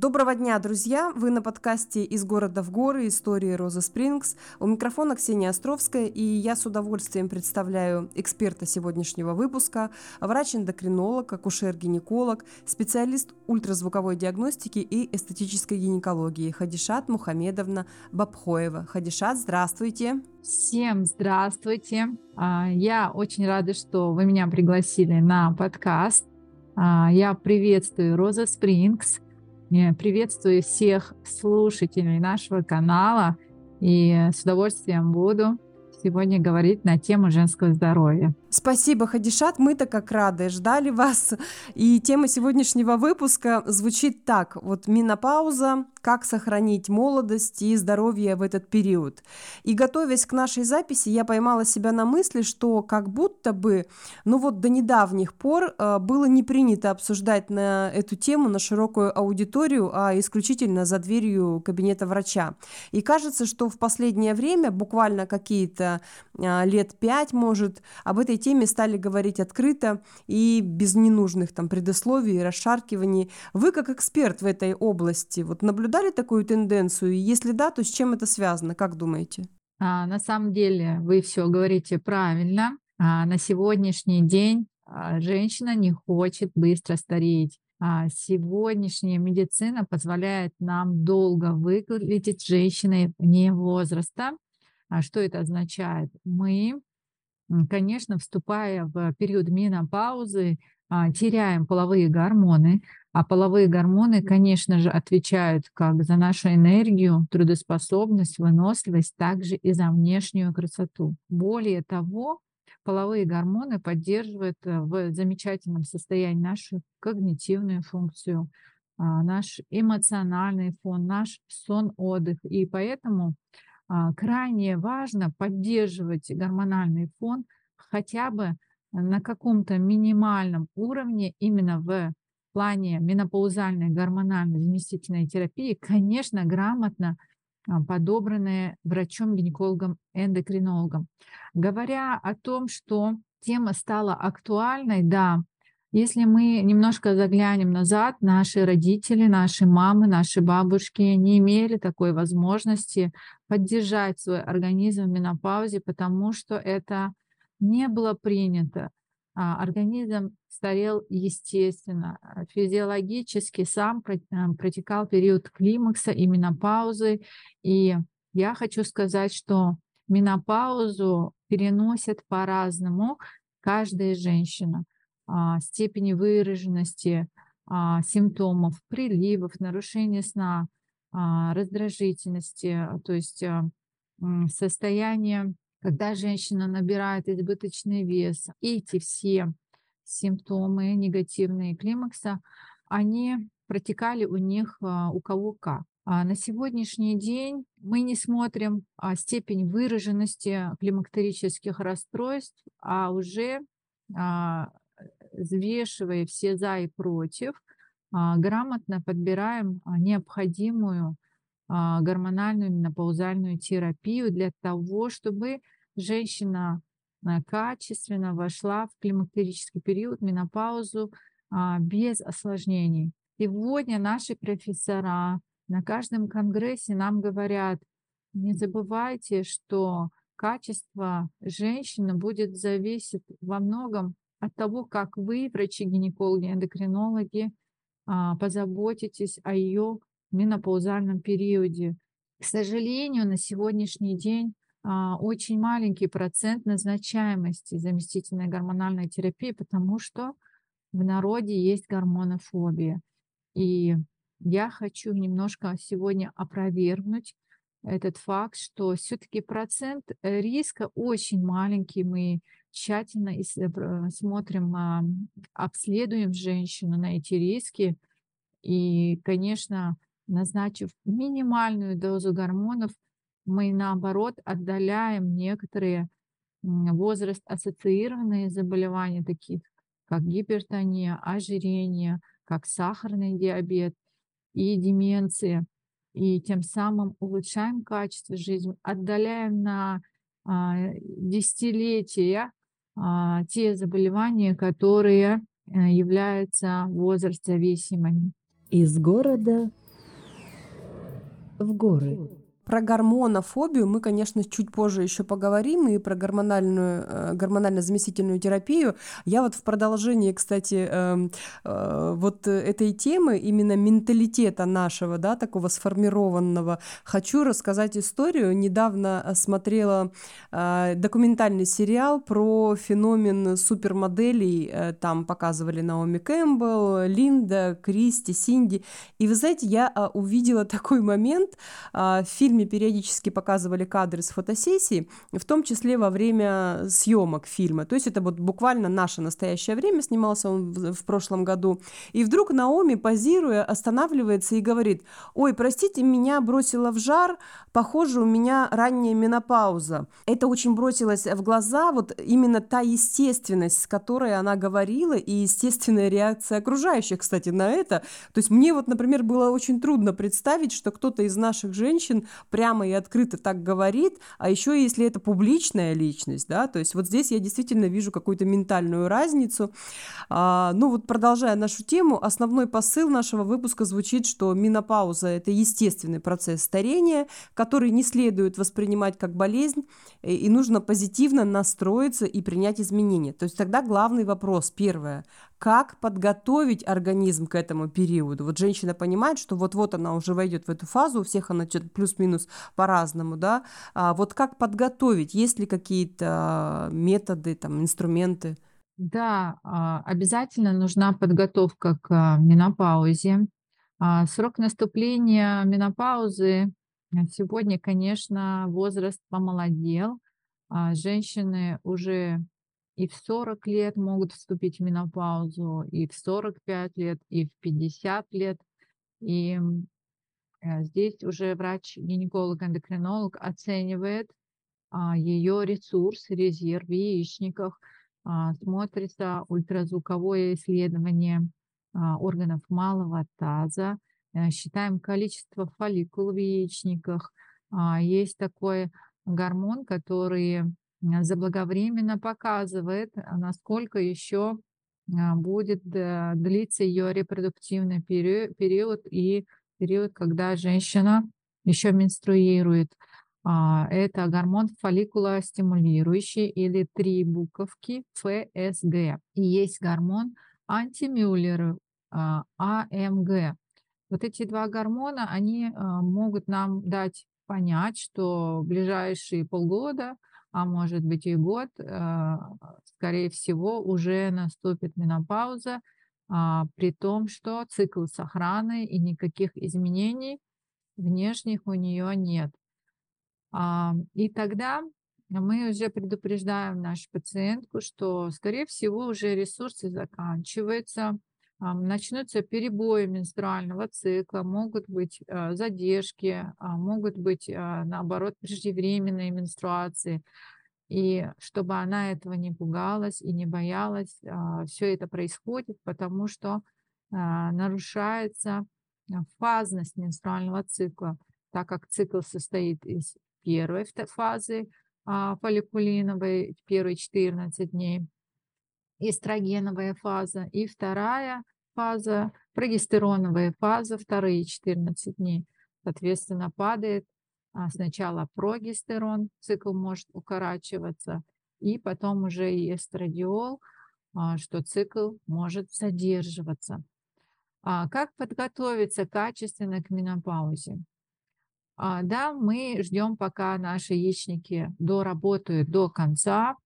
Доброго дня, друзья! Вы на подкасте «Из города в горы. Истории Розы Спрингс». У микрофона Ксения Островская, и я с удовольствием представляю эксперта сегодняшнего выпуска, врач-эндокринолог, акушер-гинеколог, специалист ультразвуковой диагностики и эстетической гинекологии Хадишат Мухамедовна Бабхоева. Хадишат, здравствуйте! Всем здравствуйте! А, я очень рада, что вы меня пригласили на подкаст. А, я приветствую Роза Спрингс – Приветствую всех слушателей нашего канала и с удовольствием буду сегодня говорить на тему женского здоровья. Спасибо, Хадишат, мы-то как рады, ждали вас. И тема сегодняшнего выпуска звучит так. Вот менопауза, как сохранить молодость и здоровье в этот период. И готовясь к нашей записи, я поймала себя на мысли, что как будто бы, ну вот до недавних пор э, было не принято обсуждать на эту тему на широкую аудиторию, а исключительно за дверью кабинета врача. И кажется, что в последнее время, буквально какие-то э, лет пять, может, об этой теме стали говорить открыто и без ненужных там предисловий и расшаркиваний. Вы как эксперт в этой области вот наблюдали такую тенденцию? И если да, то с чем это связано? Как думаете? А, на самом деле вы все говорите правильно. А, на сегодняшний день а, женщина не хочет быстро стареть. А сегодняшняя медицина позволяет нам долго выглядеть женщиной вне возраста. А что это означает? Мы конечно, вступая в период менопаузы, а, теряем половые гормоны, а половые гормоны, конечно же, отвечают как за нашу энергию, трудоспособность, выносливость, также и за внешнюю красоту. Более того, половые гормоны поддерживают э, в замечательном состоянии нашу когнитивную функцию, а, наш эмоциональный фон, наш сон-отдых. И поэтому крайне важно поддерживать гормональный фон хотя бы на каком-то минимальном уровне именно в плане менопаузальной гормональной заместительной терапии, конечно, грамотно а, подобранные врачом, гинекологом, эндокринологом. Говоря о том, что тема стала актуальной, да, если мы немножко заглянем назад, наши родители, наши мамы, наши бабушки не имели такой возможности поддержать свой организм в менопаузе, потому что это не было принято. А, организм старел естественно, а, физиологически сам а, протекал период климакса и менопаузы. И я хочу сказать, что менопаузу переносят по-разному каждая женщина. Степени выраженности симптомов, приливов, нарушения сна, раздражительности, то есть состояние когда женщина набирает избыточный вес, эти все симптомы негативные климакса, они протекали у них а, у кого как. А на сегодняшний день мы не смотрим а, степень выраженности климактерических расстройств, а уже а, взвешивая все за и против, а, грамотно подбираем а, необходимую а, гормональную менопаузальную терапию для того, чтобы женщина качественно вошла в климактерический период, менопаузу без осложнений. Сегодня наши профессора на каждом конгрессе нам говорят, не забывайте, что качество женщины будет зависеть во многом от того, как вы, врачи-гинекологи, эндокринологи, позаботитесь о ее менопаузальном периоде. К сожалению, на сегодняшний день а, очень маленький процент назначаемости заместительной гормональной терапии, потому что в народе есть гормонофобия. И я хочу немножко сегодня опровергнуть этот факт, что все-таки процент риска очень маленький. Мы тщательно э, смотрим, а, обследуем женщину на эти риски. И, конечно, назначив минимальную дозу гормонов, мы наоборот отдаляем некоторые возраст-ассоциированные заболевания, такие как гипертония, ожирение, как сахарный диабет и деменция. И тем самым улучшаем качество жизни, отдаляем на десятилетия те заболевания, которые э, являются возраст-зависимыми. Из города в горы. Про гормонофобию мы, конечно, чуть позже еще поговорим, и про гормональную, э, гормонально-заместительную терапию. Я вот в продолжении, кстати, эм, э, вот этой темы, именно менталитета нашего, да, такого сформированного, хочу рассказать историю. Недавно смотрела э, документальный сериал про феномен супермоделей. Там показывали Наоми Кэмпбелл, Линда, Кристи, Синди. И вы знаете, я увидела такой момент в фильме фильме периодически показывали кадры с фотосессии, в том числе во время съемок фильма. То есть это вот буквально наше настоящее время, снимался он в, в прошлом году. И вдруг Наоми, позируя, останавливается и говорит, ой, простите, меня бросило в жар, похоже, у меня ранняя менопауза. Это очень бросилось в глаза, вот именно та естественность, с которой она говорила, и естественная реакция окружающих, кстати, на это. То есть мне вот, например, было очень трудно представить, что кто-то из наших женщин прямо и открыто так говорит, а еще если это публичная личность, да, то есть вот здесь я действительно вижу какую-то ментальную разницу. А, ну вот продолжая нашу тему, основной посыл нашего выпуска звучит, что менопауза – это естественный процесс старения, который не следует воспринимать как болезнь, и нужно позитивно настроиться и принять изменения. То есть тогда главный вопрос, первое, как подготовить организм к этому периоду. Вот женщина понимает, что вот-вот она уже войдет в эту фазу, у всех она плюс-минус по-разному, да. А вот как подготовить? Есть ли какие-то методы, там, инструменты? Да, а, обязательно нужна подготовка к а, менопаузе. А, срок наступления менопаузы сегодня, конечно, возраст помолодел. Женщины уже и в 40 лет могут вступить в менопаузу, и в 45 лет, и в 50 лет. И э, здесь уже врач-гинеколог-эндокринолог оценивает а, ее ресурс, резерв в яичниках, а, смотрится ультразвуковое исследование а, органов малого таза, а, считаем количество фолликул в яичниках. Есть такой гормон, который заблаговременно показывает, а, насколько еще а, будет длиться ее репродуктивный период и период, когда женщина еще менструирует. А, это гормон фолликулостимулирующий или три буковки ФСГ. И есть гормон антимюллер АМГ. Вот эти два гормона, они могут нам дать понять, что в ближайшие полгода – а может быть и год, э, скорее всего, уже наступит менопауза, а, при том, что цикл сохраны и никаких изменений внешних у нее нет. А, и тогда мы уже предупреждаем нашу пациентку, что, скорее всего, уже ресурсы заканчиваются, начнутся перебои менструального цикла, могут быть э, задержки, а, могут быть, а, наоборот, преждевременные менструации. И чтобы она этого не пугалась и не боялась, а, все это происходит, потому что нарушается фазность менструального цикла, так как цикл состоит из первой фазы фолликулиновой, первые 14 дней, эстрогеновая фаза, и вторая фаза, прогестероновая фаза, вторые 14 дней, соответственно, падает а, сначала прогестерон, цикл может укорачиваться, и потом уже и эстрадиол, а, что цикл может задерживаться. А как подготовиться качественно к менопаузе? Да, мы ждем, пока наши яичники доработают до конца,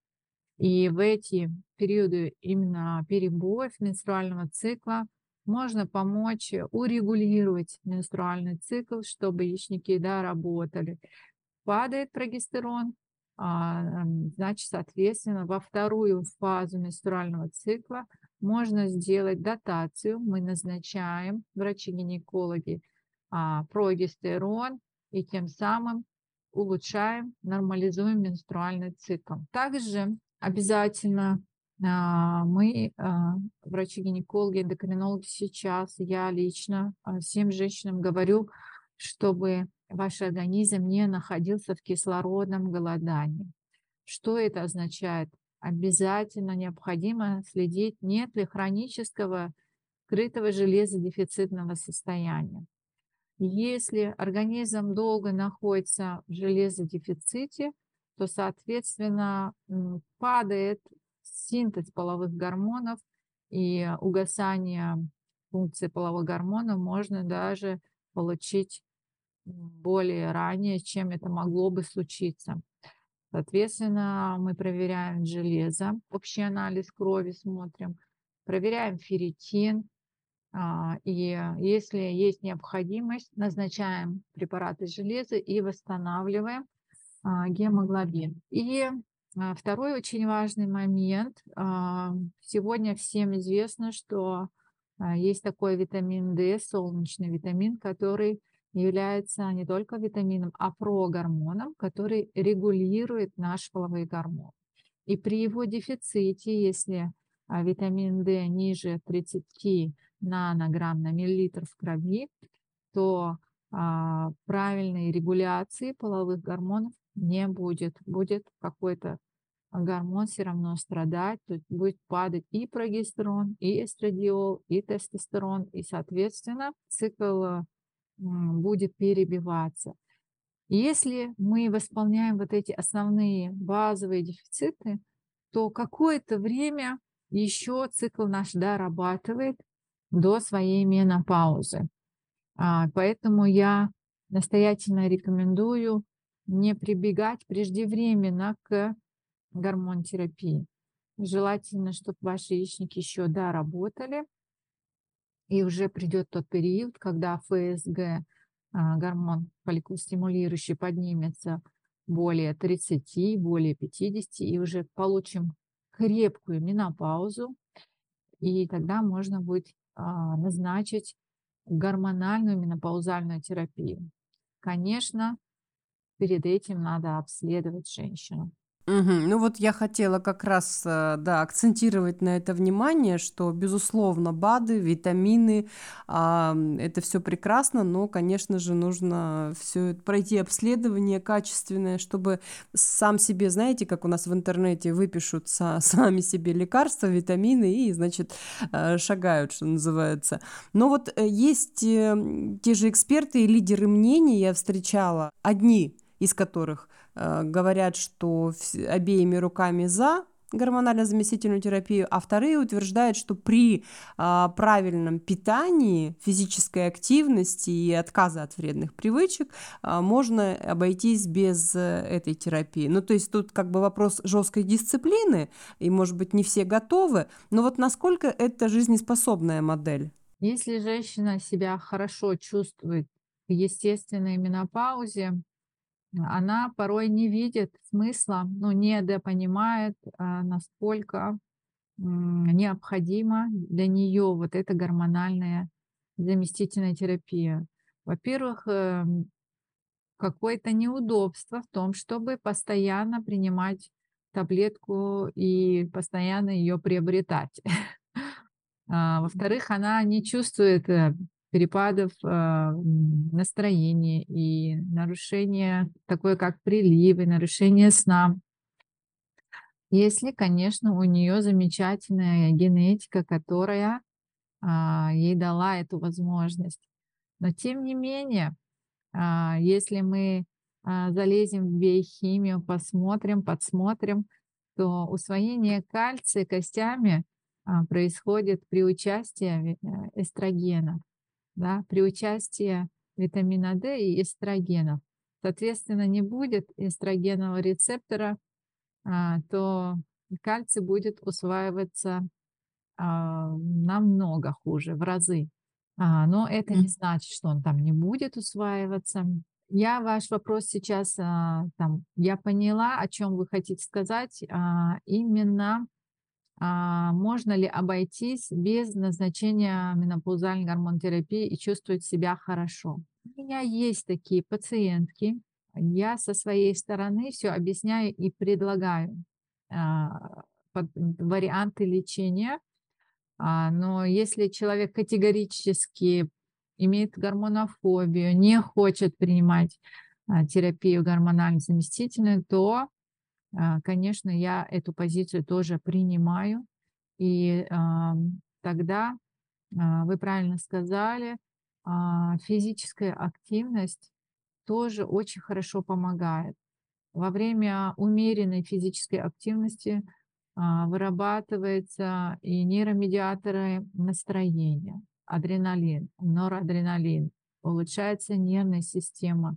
и в эти периоды именно перебоев менструального цикла можно помочь урегулировать менструальный цикл, чтобы яичники да, работали. Падает прогестерон, а, значит, соответственно, во вторую фазу менструального цикла можно сделать датацию. Мы назначаем, врачи-гинекологи, а, прогестерон и тем самым улучшаем, нормализуем менструальный цикл. Также обязательно а, мы, а, врачи-гинекологи, эндокринологи сейчас, я лично а, всем женщинам говорю, чтобы ваш организм не находился в кислородном голодании. Что это означает? Обязательно необходимо следить, нет ли хронического скрытого железодефицитного состояния. Если организм долго находится в железодефиците, то, соответственно, падает синтез половых гормонов и угасание функции половых гормонов можно даже получить более ранее, чем это могло бы случиться. Соответственно, мы проверяем железо, общий анализ крови смотрим, проверяем ферритин, а, и если есть необходимость, назначаем препараты железа и восстанавливаем гемоглобин. И а, второй очень важный момент. Сегодня всем известно, что есть такой витамин D, солнечный витамин, который является не только витамином, а прогормоном, который регулирует наш половой гормон. И при его дефиците, если витамин D ниже 30 нанограмм на миллилитр в крови, то а, правильной регуляции половых гормонов не будет. Будет какой-то гормон все равно страдать, то есть будет падать и прогестерон, и эстрадиол, и тестостерон, и, соответственно, цикл будет перебиваться. Если мы восполняем вот эти основные базовые дефициты, то какое-то время еще цикл наш дорабатывает, до своей менопаузы. А, поэтому я настоятельно рекомендую не прибегать преждевременно к гормонотерапии. Желательно, чтобы ваши яичники еще доработали, и уже придет тот период, когда ФСГ, а, гормон фолликулостимулирующий, поднимется более 30, более 50, и уже получим крепкую менопаузу, и тогда можно будет а, назначить гормональную менопаузальную терапию. Конечно, перед этим надо обследовать женщину. Мгм. Ну вот я хотела как раз, э, да, акцентировать на это внимание, что, безусловно, БАДы, витамины, а, это все прекрасно, но, конечно же, нужно все пройти обследование качественное, чтобы сам себе, знаете, как у нас в интернете выпишут са- сами себе лекарства, витамины и, значит, э, шагают, что называется. Но вот э, есть те же эксперты и лидеры мнений я встречала, одни из которых Э, говорят, что обеими руками за гормонально-заместительную терапию, а вторые утверждают, что при а, правильном питании, физической активности и отказа от вредных привычек а, можно обойтись без а, этой терапии. Ну, то есть тут как бы вопрос жесткой дисциплины, и, может быть, не все готовы, но вот насколько это жизнеспособная модель? Если женщина себя хорошо чувствует в естественной менопаузе, она порой не видит смысла, ну, недопонимает, а, насколько необходима для нее вот эта гормональная заместительная терапия. Во-первых, эм, какое-то неудобство в том, чтобы постоянно принимать таблетку и постоянно ее приобретать. А, во-вторых, она не чувствует э, перепадов э, настроения и нарушения, такое как приливы, нарушение сна. Если, конечно, у нее замечательная генетика, которая а, ей дала эту возможность. Но тем не менее, а, если мы а, залезем в биохимию, посмотрим, подсмотрим, то усвоение кальция костями а, происходит при участии э, эстрогенов да, при участии витамина D и эстрогенов. Соответственно, не будет эстрогенового рецептора, а, то кальций будет усваиваться а, намного хуже, в разы. А, но это не значит, что он там не будет усваиваться. Я ваш вопрос сейчас, там, я поняла, о чем вы хотите сказать. Именно можно ли обойтись без назначения менопаузальной гормонотерапии и чувствовать себя хорошо. У меня есть такие пациентки, я со своей стороны все объясняю и предлагаю а, варианты лечения, а, но если человек категорически имеет гормонофобию, не хочет принимать терапию гормонально заместительную, то а, конечно, я эту позицию тоже принимаю. И а, тогда, а, вы правильно сказали, а, физическая активность тоже очень хорошо помогает. Во время умеренной физической активности а, вырабатываются и нейромедиаторы настроения, адреналин, норадреналин, улучшается нервная система, а,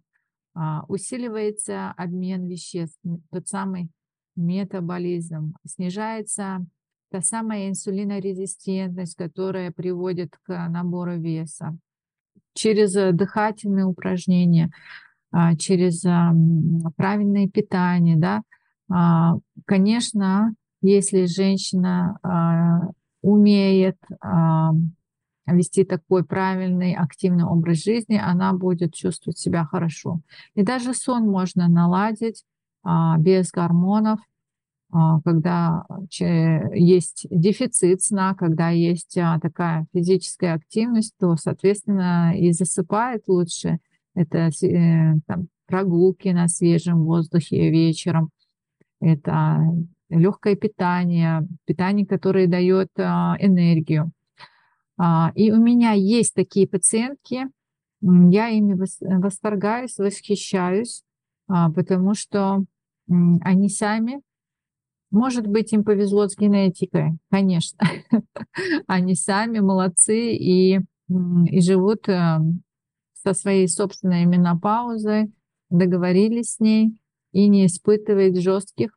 усиливается обмен веществ, тот самый метаболизм, снижается та самая инсулинорезистентность, которая приводит к набору веса. Через э, дыхательные упражнения, а, через правильное питание, да, а, конечно, если женщина умеет вести такой правильный, активный образ жизни, она будет чувствовать себя хорошо. И даже сон можно наладить а, без гормонов, а, когда есть дефицит сна, когда есть а, такая физическая активность, то, соответственно, и засыпает лучше. Это э, там, прогулки на свежем воздухе вечером, это легкое питание, питание, которое дает энергию. А, и у меня есть такие пациентки, я ими восторгаюсь, восхищаюсь, а, потому что они сами, может быть, им повезло с генетикой, конечно, они сами молодцы и, и живут э, со своей собственной менопаузой, договорились с ней и не испытывают жестких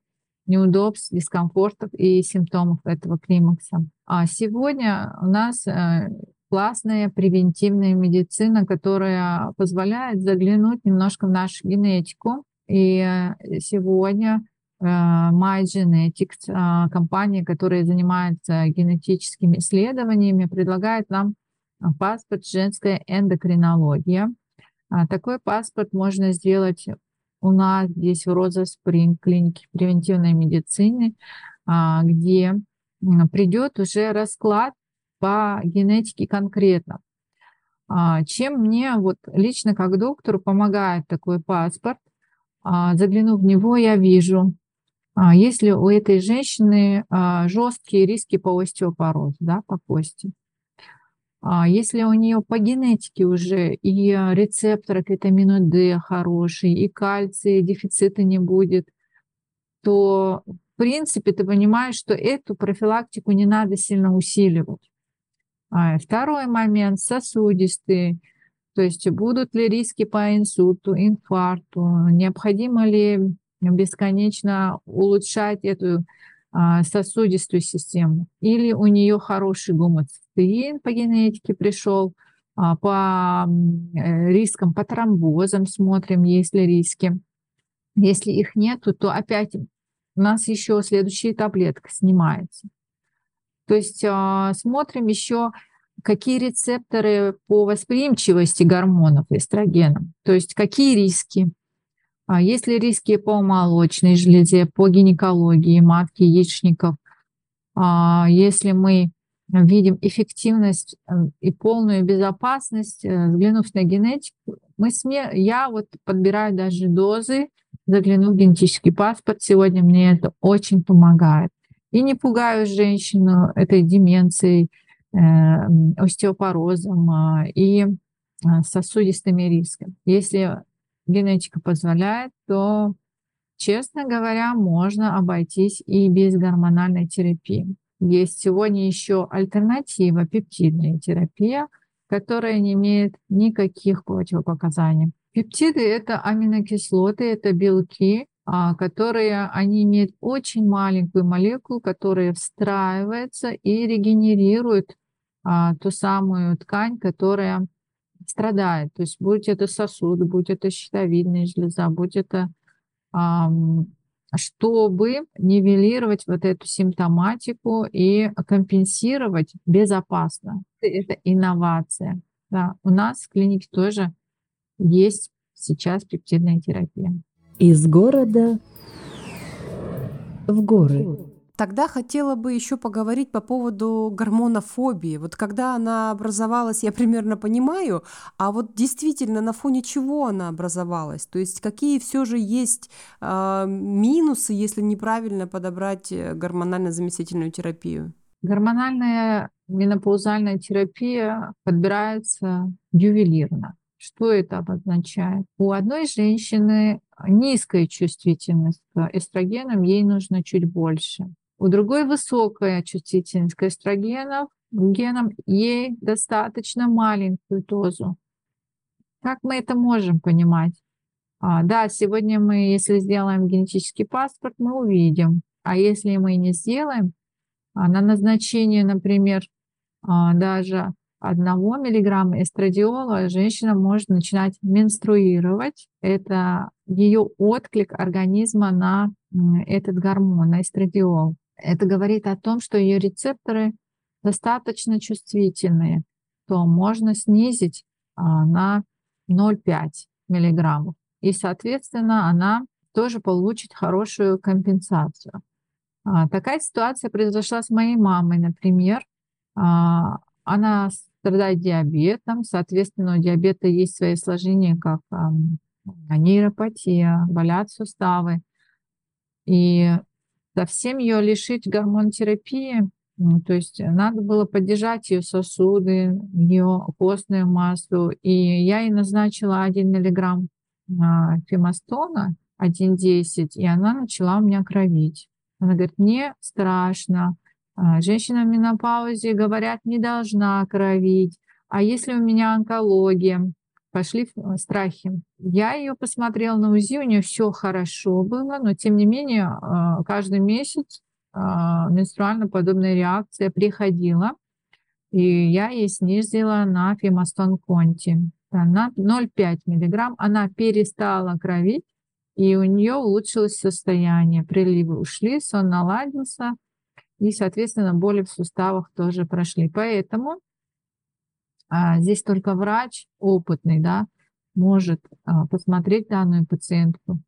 неудобств, дискомфортов и симптомов этого климакса. А сегодня у нас э, классная превентивная медицина, которая позволяет заглянуть немножко в нашу генетику. И э, сегодня э, My Genetics, компания, которая занимается генетическими исследованиями, предлагает нам паспорт «Женская эндокринология». А такой паспорт можно сделать у нас здесь в Роза Спринг, клинике превентивной медицины, а, где придет уже расклад по генетике конкретно. А, чем мне вот лично как доктору помогает такой паспорт, а, заглянув в него, я вижу, если у этой женщины жесткие риски по остеопорозу, да, по кости, а если у нее по генетике уже и рецепторы к витамину D хороший, и кальция, дефицита не будет, то в принципе ты понимаешь, что эту профилактику не надо сильно усиливать. А второй момент – сосудистые. То есть будут ли риски по инсульту, инфаркту, необходимо ли бесконечно улучшать эту сосудистую систему, или у нее хороший гомоцистеин по генетике пришел, а, по э, рискам, по тромбозам смотрим, есть ли риски. Если их нету, то опять у нас еще следующая таблетка снимается. То есть а, смотрим еще, какие рецепторы по восприимчивости гормонов эстрогеном, то есть какие риски, а есть ли риски по молочной железе, по гинекологии матки, яичников? А если мы видим эффективность э, и полную безопасность, э, взглянув на генетику, мы сме... я вот подбираю даже дозы, заглянув в генетический паспорт, сегодня мне это очень помогает. И не пугаю женщину этой деменцией, э, остеопорозом а, и сосудистыми рисками. Если генетика позволяет, то, честно говоря, можно обойтись и без гормональной терапии. Есть сегодня еще альтернатива, пептидная терапия, которая не имеет никаких противопоказаний. Пептиды – это аминокислоты, это белки, а, которые они имеют очень маленькую молекулу, которая встраивается и регенерирует а, ту самую ткань, которая страдает. То есть будь это сосуд, будь это щитовидная железа, будь это чтобы нивелировать вот эту симптоматику и компенсировать безопасно. Это инновация. Да. У нас в клинике тоже есть сейчас пептидная терапия. Из города в горы. Тогда хотела бы еще поговорить по поводу гормонофобии. Вот когда она образовалась, я примерно понимаю, а вот действительно на фоне чего она образовалась? То есть какие все же есть э, минусы, если неправильно подобрать э, гормонально-заместительную терапию? Гормональная менопаузальная терапия подбирается ювелирно. Что это обозначает? У одной женщины низкая чувствительность к эстрогенам, ей нужно чуть больше. У другой высокая чувствительность к эстрогенам, генам, ей достаточно маленькую дозу. Как мы это можем понимать? А, да, сегодня мы, если сделаем генетический паспорт, мы увидим. А если мы не сделаем, а на назначение, например, а, даже одного миллиграмма эстрадиола женщина может начинать менструировать. Это ее отклик организма на этот гормон, на эстрадиол. Это говорит о том, что ее рецепторы достаточно чувствительные, то можно снизить а, на 0,5 миллиграммов. И, соответственно, она тоже получит хорошую компенсацию. А, такая ситуация произошла с моей мамой, например. А, она страдает диабетом, соответственно, у диабета есть свои осложнения, как нейропатия, болят суставы. И совсем ее лишить гормонотерапии, то есть надо было поддержать ее сосуды, ее костную массу. И я ей назначила 1 миллиграмм фемостона, 1,10, и она начала у меня кровить. Она говорит, мне страшно, а, женщина в менопаузе, говорят, не должна кровить. А если у меня онкология? Пошли э, страхи. Я ее посмотрела на УЗИ, у нее все хорошо было, но тем не менее а, каждый месяц а, менструально подобная реакция приходила. И я ей снизила на фемостон конти. На 0,5 миллиграмм она перестала кровить, и у нее улучшилось состояние. Приливы ушли, сон наладился, и, соответственно, боли в суставах тоже прошли. Поэтому здесь только врач опытный, да, может а, посмотреть данную пациентку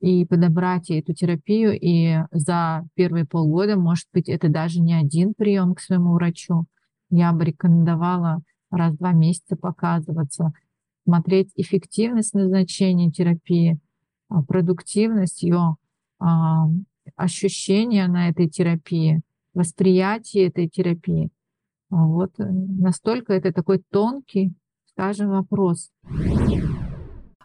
и подобрать ей эту терапию. И за первые полгода, может быть, это даже не один прием к своему врачу. Я бы рекомендовала раз в два месяца показываться, смотреть эффективность назначения терапии, а, продуктивность ее, а, ощущения на этой терапии восприятие этой терапии. Вот э, настолько это такой тонкий, скажем, вопрос.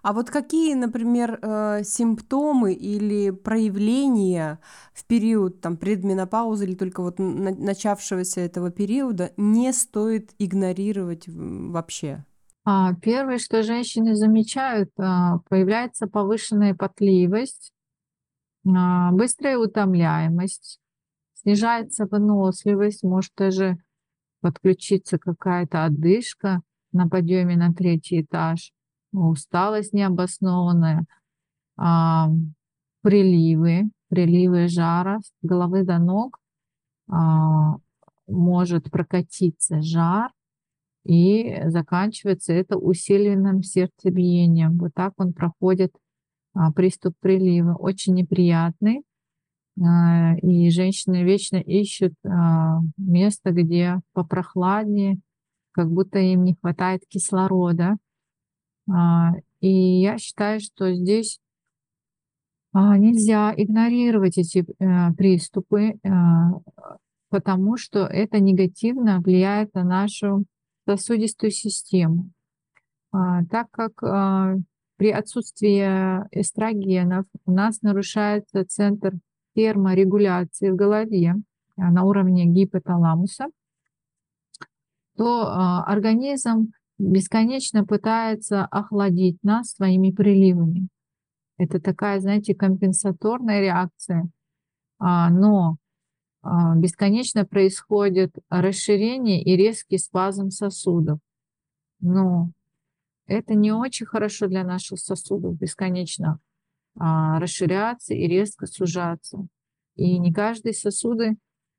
А вот какие, например, э, симптомы или проявления в период там, предменопаузы или только вот начавшегося этого периода не стоит игнорировать вообще? А, первое, что женщины замечают, а, появляется повышенная потливость, а, быстрая утомляемость, снижается выносливость, может даже подключиться какая-то одышка на подъеме на третий этаж, усталость необоснованная, а, приливы, приливы жара с головы до ног, а, может прокатиться жар, и заканчивается это усиленным сердцебиением. Вот так он проходит а, приступ прилива. Очень неприятный. А, и женщины вечно ищут а, место, где попрохладнее, как будто им не хватает кислорода. А, и я считаю, что здесь нельзя игнорировать эти э, приступы, потому что это негативно влияет на нашу сосудистую систему. Так как при отсутствии эстрогенов у нас нарушается центр терморегуляции в голове а, на уровне гипоталамуса, то а, организм бесконечно пытается охладить нас своими приливами. Это такая, знаете, компенсаторная реакция. А, но бесконечно происходит расширение и резкий спазм сосудов. Но это не очень хорошо для наших сосудов бесконечно расширяться и резко сужаться. И не каждые сосуды,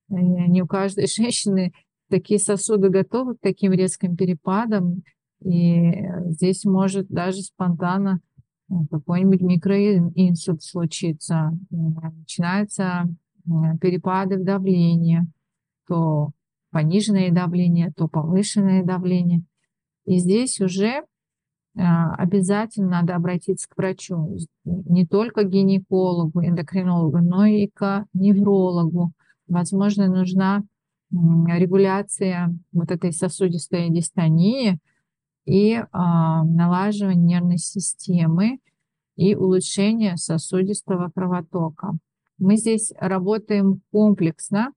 э, не у каждой женщины такие сосуды готовы к таким резким перепадам. И здесь может даже спонтанно э, какой-нибудь микроинсульт случиться. Начинается перепады в давлении, то пониженное давление, то повышенное давление. И здесь уже а, обязательно надо обратиться к врачу, не только гинекологу, эндокринологу, но и к неврологу. Возможно, нужна регуляция вот этой сосудистой дистонии и э, налаживание нервной системы и улучшение сосудистого кровотока. Мы здесь работаем комплексно,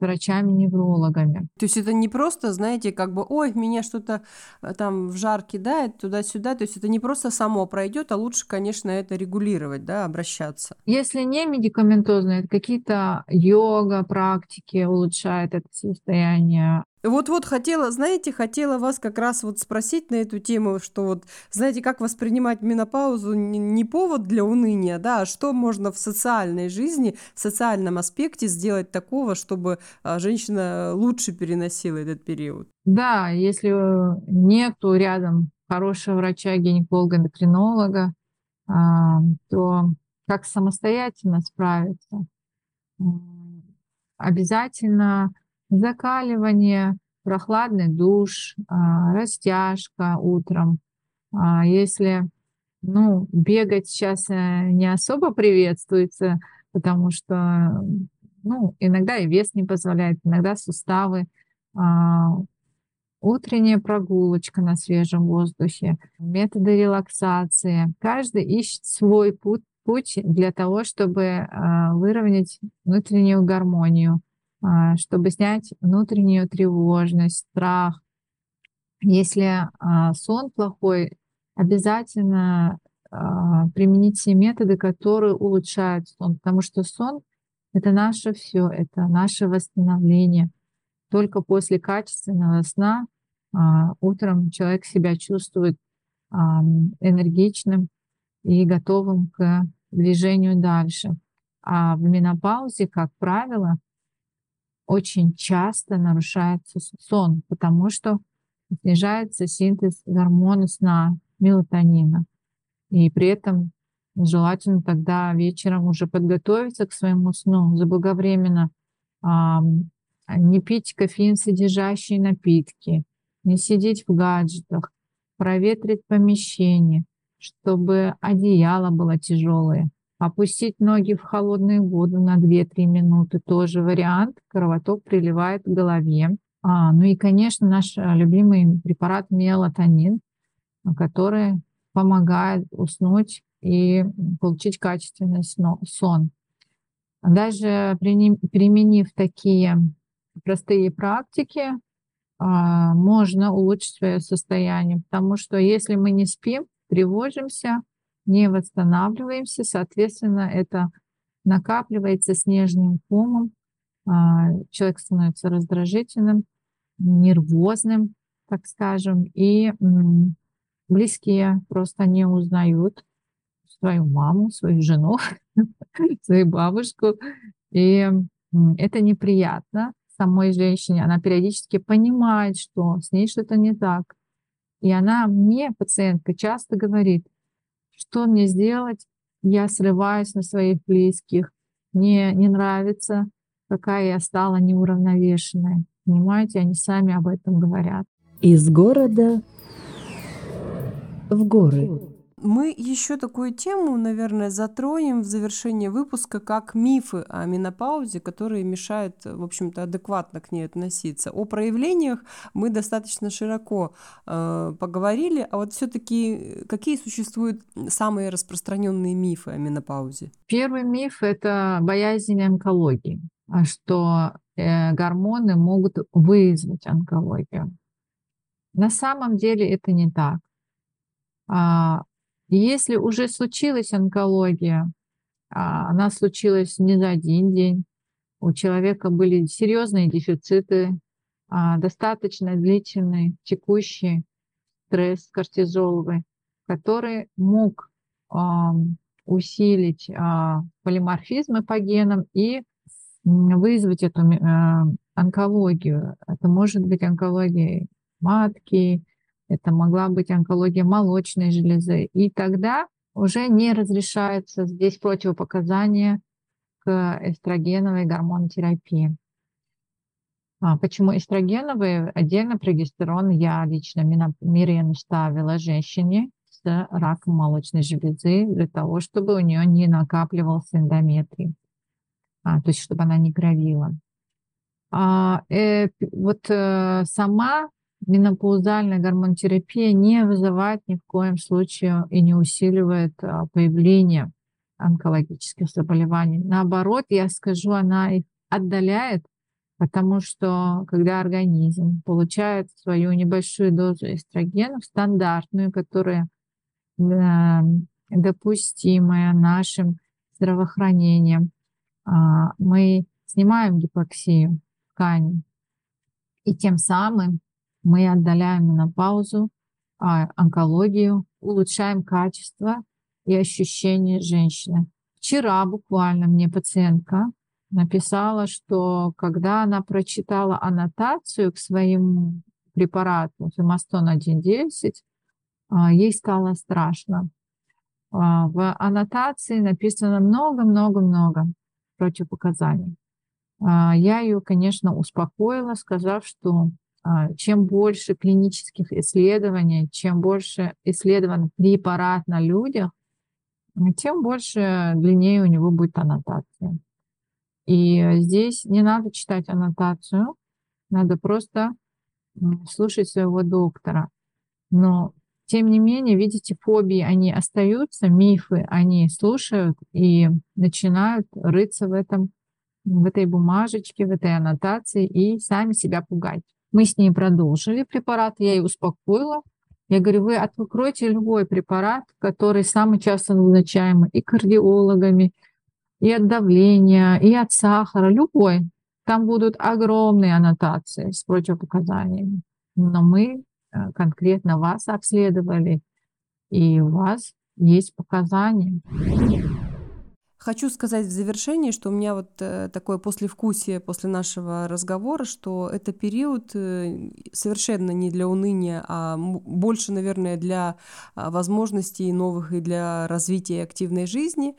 врачами-неврологами. То есть это не просто, знаете, как бы, ой, меня что-то э, там в жар кидает туда-сюда, то есть это не просто само пройдет, а лучше, конечно, это регулировать, да, обращаться. Если не медикаментозно, это какие-то йога, практики улучшают это состояние, вот-вот хотела, знаете, хотела вас как раз вот спросить на эту тему, что вот, знаете, как воспринимать менопаузу не повод для уныния, да, а что можно в социальной жизни, в социальном аспекте сделать такого, чтобы а, женщина лучше переносила этот период? Да, если э, нету рядом хорошего врача, гинеколога, эндокринолога, а, то как самостоятельно справиться? Обязательно закаливание, прохладный душ, а, растяжка утром. А если ну, бегать сейчас э, не особо приветствуется, потому что ну, иногда и вес не позволяет, иногда суставы. А, утренняя прогулочка на свежем воздухе, методы релаксации. Каждый ищет свой путь, путь для того, чтобы выровнять внутреннюю гармонию. А, чтобы снять внутреннюю тревожность, страх. Если а, сон плохой, обязательно а, применить все методы, которые улучшают сон, потому что сон — это наше все, это наше восстановление. Только после качественного сна утром человек себя чувствует энергичным и готовым к движению дальше. А в менопаузе, как правило, очень часто нарушается сон, потому что снижается синтез гормона сна, мелатонина. И при этом желательно тогда вечером уже подготовиться к своему сну заблаговременно, не пить кофеин содержащие напитки, не сидеть в гаджетах, проветрить помещение, чтобы одеяло было тяжелое, Опустить ноги в холодную воду на 2-3 минуты тоже вариант. Кровоток приливает к голове. А, ну и, конечно, наш э, любимый препарат мелатонин, который помогает уснуть и получить качественный сон. Даже применив такие простые практики, а, можно улучшить свое состояние, потому что если мы не спим, тревожимся, не восстанавливаемся, соответственно, это накапливается снежным комом, а, человек становится раздражительным, нервозным, так скажем, и близкие просто не узнают свою маму, свою жену, свою бабушку. И это неприятно самой женщине. Она периодически понимает, что с ней что-то не так. И она мне, пациентка, часто говорит, что мне сделать? Я срываюсь на своих близких. Мне не нравится, какая я стала неуравновешенная. Понимаете, они сами об этом говорят. Из города в горы. Мы еще такую тему, наверное, затронем в завершении выпуска, как мифы о менопаузе, которые мешают, в общем-то, адекватно к ней относиться. О проявлениях мы достаточно широко э, поговорили, а вот все-таки какие существуют самые распространенные мифы о менопаузе? Первый миф это боязнь онкологии, а что э, гормоны могут вызвать онкологию. На самом деле это не так. Если уже случилась онкология, а она случилась не за один день, у человека были серьезные дефициты, а, достаточно длительный текущий стресс кортизоловый, который мог усилить а, полиморфизмы по генам и вызвать эту онкологию. Это может быть онкология матки, это могла быть онкология молочной железы. И тогда уже не разрешается здесь противопоказания к эстрогеновой гормонотерапии. А почему эстрогеновые? Отдельно прогестерон я лично Мирен ставила женщине с раком молочной железы для того, чтобы у нее не накапливался эндометрий, а, то есть чтобы она не кровила. А, э, вот э, сама менопаузальная гормонотерапия не вызывает ни в коем случае и не усиливает а, появление онкологических заболеваний. Наоборот, я скажу, она их отдаляет, потому что когда организм получает свою небольшую дозу эстрогенов, стандартную, которая э, допустимая нашим здравоохранением, э, мы снимаем гипоксию ткани, и тем самым мы отдаляем менопаузу, а, онкологию, улучшаем качество и ощущение женщины. Вчера буквально мне пациентка написала, что когда она прочитала аннотацию к своему препарату Фемастон 1.10, а, ей стало страшно. А, в аннотации написано много-много-много противопоказаний. Я ее, конечно, успокоила, сказав, что чем больше клинических исследований, чем больше исследован препарат на людях, тем больше длиннее у него будет аннотация. И здесь не надо читать аннотацию, надо просто слушать своего доктора. Но, тем не менее, видите, фобии, они остаются, мифы, они слушают и начинают рыться в этом, в этой бумажечке, в этой аннотации и сами себя пугать. Мы с ней продолжили препарат, я ее успокоила. Я говорю, вы откройте любой препарат, который самый часто назначаемый и кардиологами, и от давления, и от сахара, любой. Там будут огромные аннотации с противопоказаниями. Но мы э, конкретно вас обследовали, и у вас есть показания. Хочу сказать в завершении, что у меня вот э, такое послевкусие после нашего разговора, что это период э, совершенно не для уныния, а больше, наверное, для а, возможностей новых и для развития активной жизни.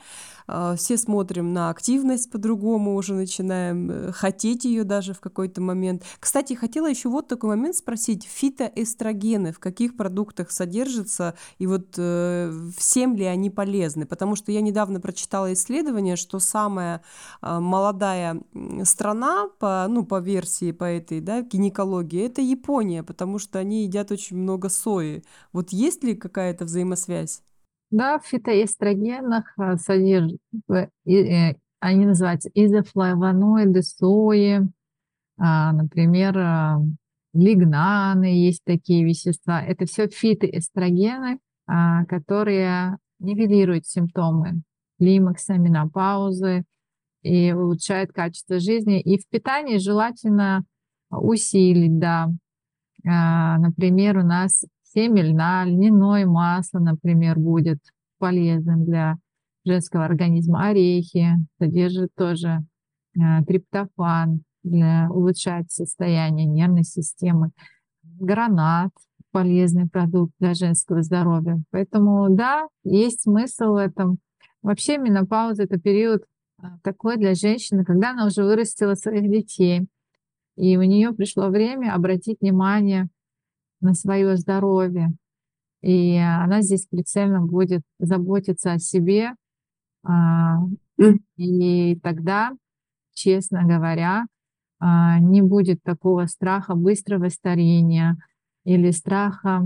А, все смотрим на активность по-другому, уже начинаем э, хотеть ее даже в какой-то момент. Кстати, хотела еще вот такой момент спросить. Фитоэстрогены в каких продуктах содержатся и вот всем ли они полезны? Потому что я недавно прочитала исследование, что самая а, молодая страна по, ну, по версии по этой да, гинекологии это Япония, потому что они едят очень много сои. Вот есть ли какая-то взаимосвязь? Да, в фитоэстрогенах а, содержат, э, они называются изофлавоноиды сои, а, например, лигнаны, есть такие вещества. Это все фитоэстрогены, которые нивелируют симптомы климакса, менопаузы и улучшает качество жизни. И в питании желательно усилить, да. А, например, у нас семя льна, льняное масло, например, будет полезным для женского организма. Орехи содержат тоже а, триптофан для улучшать состояние нервной системы. Гранат полезный продукт для женского здоровья. Поэтому да, есть смысл в этом. Вообще менопауза – это период а, такой для женщины, когда она уже вырастила своих детей, и у нее пришло время обратить внимание на свое здоровье. И она здесь прицельно будет заботиться о себе. А, и тогда, честно говоря, а, не будет такого страха быстрого старения или страха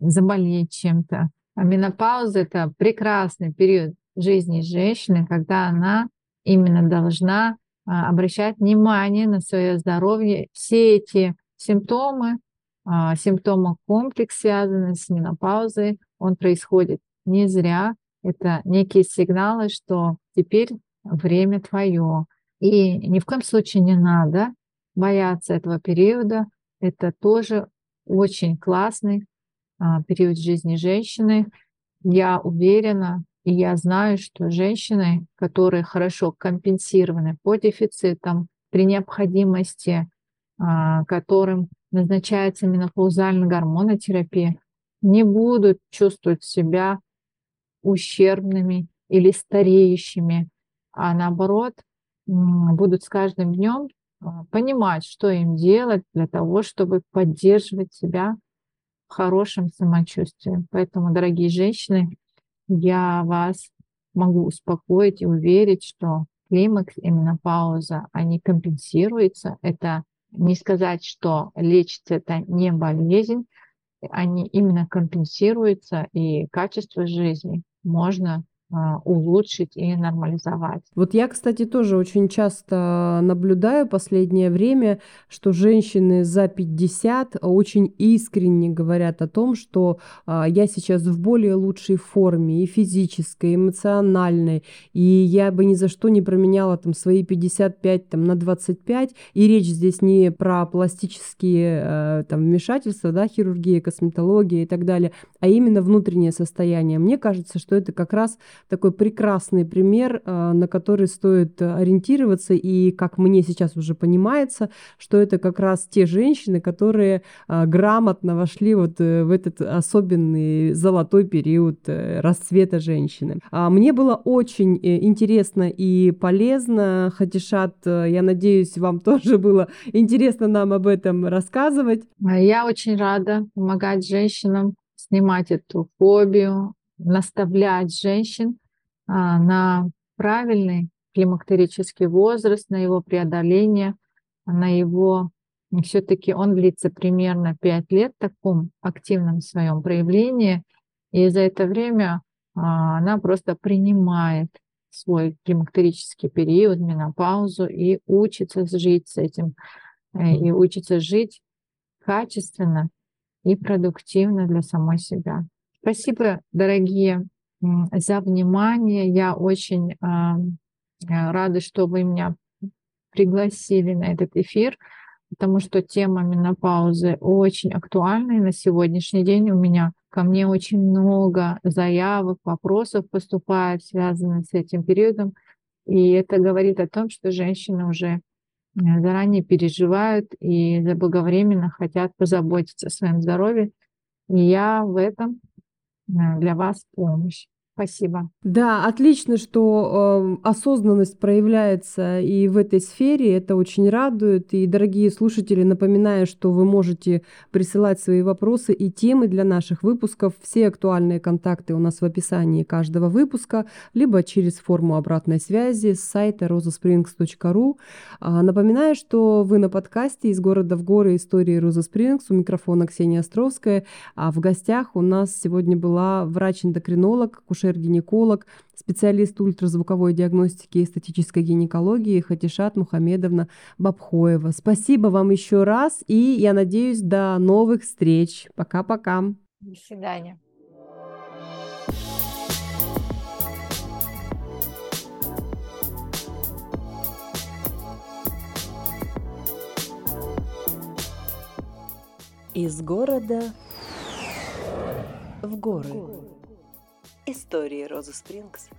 заболеть чем-то. А менопауза – это прекрасный период жизни женщины, когда она именно должна а, обращать внимание на свое здоровье. Все эти симптомы, а, симптомы комплекс, связанный с менопаузой, он происходит не зря. Это некие сигналы, что теперь время твое. И ни в коем случае не надо бояться этого периода. Это тоже очень классный а, период жизни женщины. Я уверена, и я знаю, что женщины, которые хорошо компенсированы по дефицитам, при необходимости, а, которым назначается менопаузальная гормонотерапия, не будут чувствовать себя ущербными или стареющими. а наоборот будут с каждым днем а, понимать, что им делать для того, чтобы поддерживать себя в хорошем самочувствии. Поэтому, дорогие женщины, я вас могу успокоить и уверить, что климакс и менопауза, они компенсируются. Это не сказать, что лечится это не болезнь, они именно компенсируются, и качество жизни можно улучшить и нормализовать. Вот я, кстати, тоже очень часто наблюдаю последнее время, что женщины за 50 очень искренне говорят о том, что а, я сейчас в более лучшей форме и физической, и эмоциональной, и я бы ни за что не променяла там свои 55 там, на 25, и речь здесь не про пластические э, там, вмешательства, да, хирургия, косметология и так далее, а именно внутреннее состояние. Мне кажется, что это как раз такой прекрасный пример, а, на который стоит ориентироваться, и как мне сейчас уже понимается, что это как раз те женщины, которые а, грамотно вошли вот э, в этот особенный золотой период э, расцвета женщины. А, мне было очень э, интересно и полезно. Хатишат, я надеюсь, вам тоже было интересно нам об этом рассказывать. Я очень рада помогать женщинам снимать эту фобию, наставлять женщин а, на правильный климактерический возраст, на его преодоление, на его все-таки он длится примерно 5 лет в таком активном своем проявлении, и за это время а, она просто принимает свой климактерический период, менопаузу и учится жить с этим, э, и учится жить качественно и продуктивно для самой себя. Спасибо, дорогие, за внимание. Я очень а, а, рада, что вы меня пригласили на этот эфир, потому что тема менопаузы очень актуальна. И на сегодняшний день у меня ко мне очень много заявок, вопросов поступает, связанных с этим периодом. И это говорит о том, что женщины уже заранее переживают и заблаговременно хотят позаботиться о своем здоровье. И я в этом Э, для вас помощь. Спасибо. Да, отлично, что э, осознанность проявляется и в этой сфере. Это очень радует. И, дорогие слушатели, напоминаю, что вы можете присылать свои вопросы и темы для наших выпусков. Все актуальные контакты у нас в описании каждого выпуска, либо через форму обратной связи с сайта rosasprings.ru. А, напоминаю, что вы на подкасте «Из города в горы. Истории Роза Спрингс». У микрофона Ксения Островская. А в гостях у нас сегодня была врач-эндокринолог, кушер акушер-гинеколог, специалист ультразвуковой диагностики и эстетической гинекологии Хатишат Мухамедовна Бабхоева. Спасибо вам еще раз, и я надеюсь, до новых встреч. Пока-пока. До свидания. Из города в горы. Истории Розы Спрингс